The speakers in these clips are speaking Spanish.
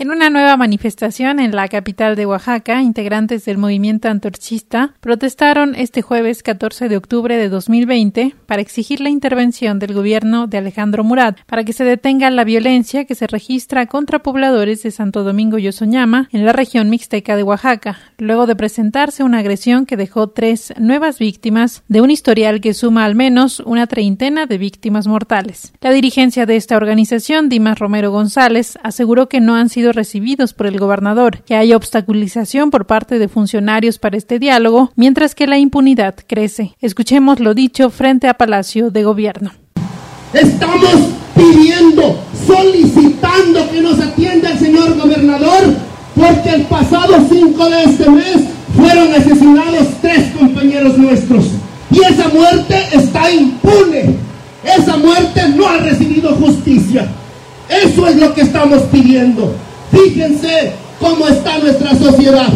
En una nueva manifestación en la capital de Oaxaca, integrantes del movimiento antorchista protestaron este jueves 14 de octubre de 2020 para exigir la intervención del gobierno de Alejandro Murat para que se detenga la violencia que se registra contra pobladores de Santo Domingo y en la región mixteca de Oaxaca, luego de presentarse una agresión que dejó tres nuevas víctimas de un historial que suma al menos una treintena de víctimas mortales. La dirigencia de esta organización, Dimas Romero González, aseguró que no han sido recibidos por el gobernador, que hay obstaculización por parte de funcionarios para este diálogo, mientras que la impunidad crece. Escuchemos lo dicho frente a Palacio de Gobierno. Estamos pidiendo, solicitando que nos atienda el señor gobernador, porque el pasado 5 de este mes fueron asesinados tres compañeros nuestros. Y esa muerte está impune. Esa muerte no ha recibido justicia. Eso es lo que estamos pidiendo. Fíjense cómo está nuestra sociedad.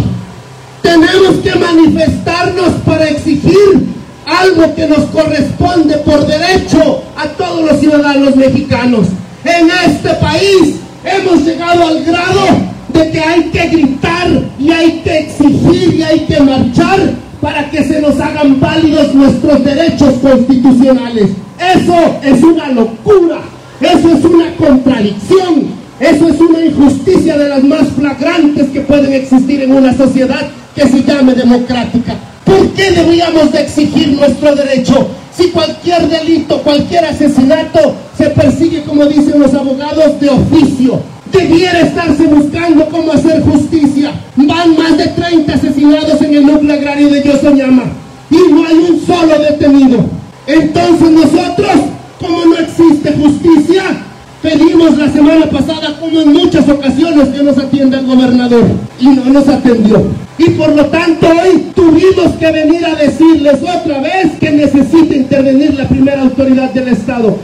Tenemos que manifestarnos para exigir algo que nos corresponde por derecho a todos los ciudadanos mexicanos. En este país hemos llegado al grado de que hay que gritar y hay que exigir y hay que marchar para que se nos hagan válidos nuestros derechos constitucionales. Eso es una locura, eso es una contradicción eso es una injusticia de las más flagrantes que pueden existir en una sociedad que se llame democrática. ¿Por qué deberíamos de exigir nuestro derecho? Si cualquier delito, cualquier asesinato se persigue, como dicen los abogados, de oficio. Debiera estarse buscando cómo hacer justicia. Van más de 30 asesinados en el núcleo agrario de Yosoñama y no hay un solo detenido. Entonces nosotros, como no existe justicia, Pedimos la semana pasada, como en muchas ocasiones, que nos atienda el gobernador y no nos atendió. Y por lo tanto hoy tuvimos que venir a decirles otra vez que necesita intervenir la primera autoridad del Estado.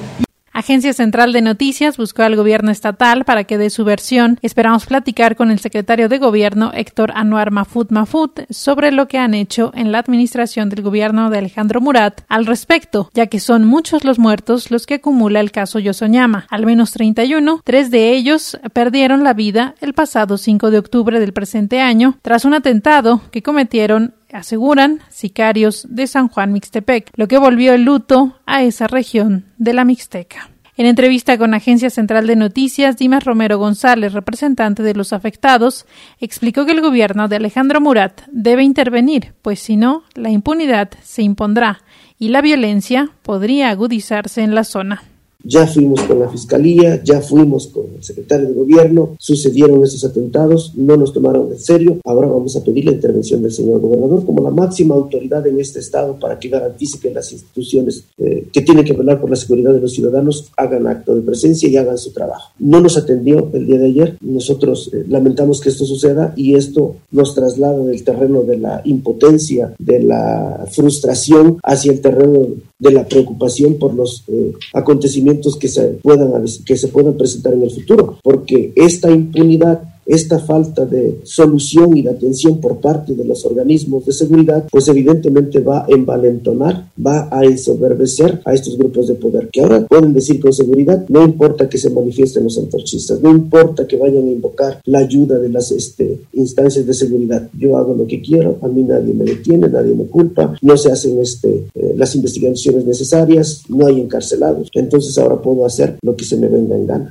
Agencia Central de Noticias buscó al gobierno estatal para que dé su versión. Esperamos platicar con el secretario de Gobierno, Héctor Anuar Mafut Mafut, sobre lo que han hecho en la administración del gobierno de Alejandro Murat al respecto, ya que son muchos los muertos los que acumula el caso Yosoñama, al menos 31. Tres de ellos perdieron la vida el pasado 5 de octubre del presente año tras un atentado que cometieron aseguran sicarios de San Juan Mixtepec, lo que volvió el luto a esa región de la Mixteca. En entrevista con Agencia Central de Noticias, Dimas Romero González, representante de los afectados, explicó que el gobierno de Alejandro Murat debe intervenir, pues si no, la impunidad se impondrá y la violencia podría agudizarse en la zona. Ya fuimos con la fiscalía, ya fuimos con el secretario de gobierno, sucedieron esos atentados, no nos tomaron en serio. Ahora vamos a pedir la intervención del señor gobernador como la máxima autoridad en este estado para que garantice que las instituciones eh, que tienen que velar por la seguridad de los ciudadanos hagan acto de presencia y hagan su trabajo. No nos atendió el día de ayer, nosotros eh, lamentamos que esto suceda y esto nos traslada del terreno de la impotencia, de la frustración hacia el terreno de la preocupación por los eh, acontecimientos que se, puedan, que se puedan presentar en el futuro, porque esta impunidad esta falta de solución y de atención por parte de los organismos de seguridad, pues evidentemente va a envalentonar, va a ensoberbecer a estos grupos de poder, que ahora pueden decir con seguridad, no importa que se manifiesten los antorchistas, no importa que vayan a invocar la ayuda de las este, instancias de seguridad, yo hago lo que quiero, a mí nadie me detiene, nadie me culpa, no se hacen este, eh, las investigaciones necesarias, no hay encarcelados, entonces ahora puedo hacer lo que se me venga en gana.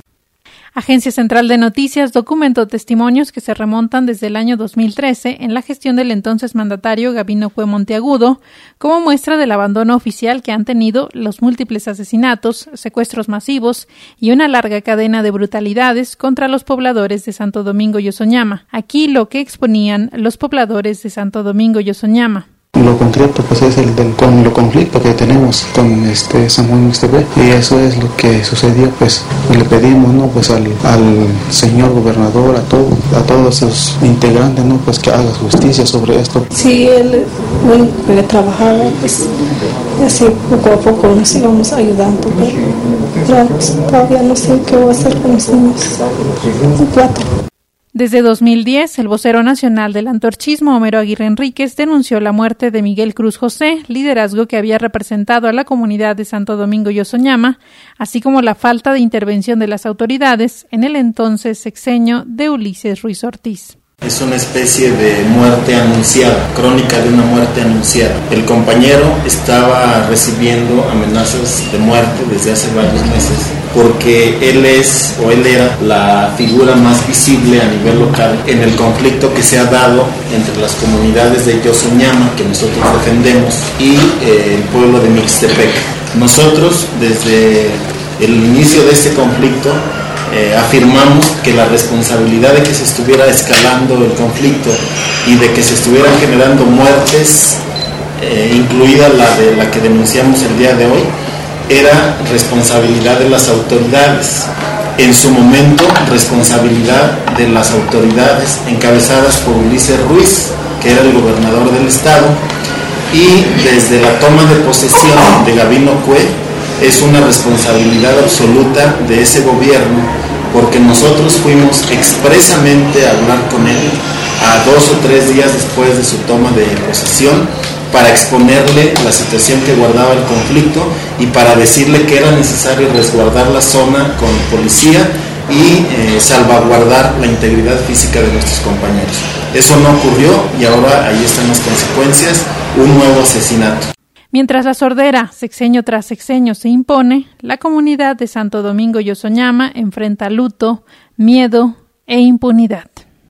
Agencia Central de Noticias documentó testimonios que se remontan desde el año 2013 en la gestión del entonces mandatario Gabino Cue Monteagudo, como muestra del abandono oficial que han tenido los múltiples asesinatos, secuestros masivos y una larga cadena de brutalidades contra los pobladores de Santo Domingo y Ozoñama. Aquí lo que exponían los pobladores de Santo Domingo y Ozoñama. Lo concreto pues es el del con lo conflicto que tenemos con este Samuel y eso es lo que sucedió pues le pedimos no pues al, al señor gobernador a todo a todos sus integrantes no pues que haga justicia sobre esto. Sí él bueno le trabajaba pues así poco a poco nos íbamos ayudando pero, todavía no sé qué voy a hacer con los niños. Cuatro Desde 2010, el vocero nacional del antorchismo, Homero Aguirre Enríquez, denunció la muerte de Miguel Cruz José, liderazgo que había representado a la comunidad de Santo Domingo y Osoñama, así como la falta de intervención de las autoridades en el entonces sexenio de Ulises Ruiz Ortiz. Es una especie de muerte anunciada, crónica de una muerte anunciada. El compañero estaba recibiendo amenazas de muerte desde hace varios meses porque él es o él era la figura más visible a nivel local en el conflicto que se ha dado entre las comunidades de Yosoñama, que nosotros defendemos, y eh, el pueblo de Mixtepec. Nosotros, desde el inicio de este conflicto, eh, afirmamos que la responsabilidad de que se estuviera escalando el conflicto y de que se estuvieran generando muertes, eh, incluida la de la que denunciamos el día de hoy, era responsabilidad de las autoridades. En su momento, responsabilidad de las autoridades encabezadas por Ulises Ruiz, que era el gobernador del estado, y desde la toma de posesión de Gabino Cue, es una responsabilidad absoluta de ese gobierno porque nosotros fuimos expresamente a hablar con él a dos o tres días después de su toma de posesión para exponerle la situación que guardaba el conflicto y para decirle que era necesario resguardar la zona con policía y eh, salvaguardar la integridad física de nuestros compañeros. Eso no ocurrió y ahora ahí están las consecuencias, un nuevo asesinato. Mientras la sordera, sexenio tras sexenio, se impone, la comunidad de Santo Domingo y Osoñama enfrenta luto, miedo e impunidad.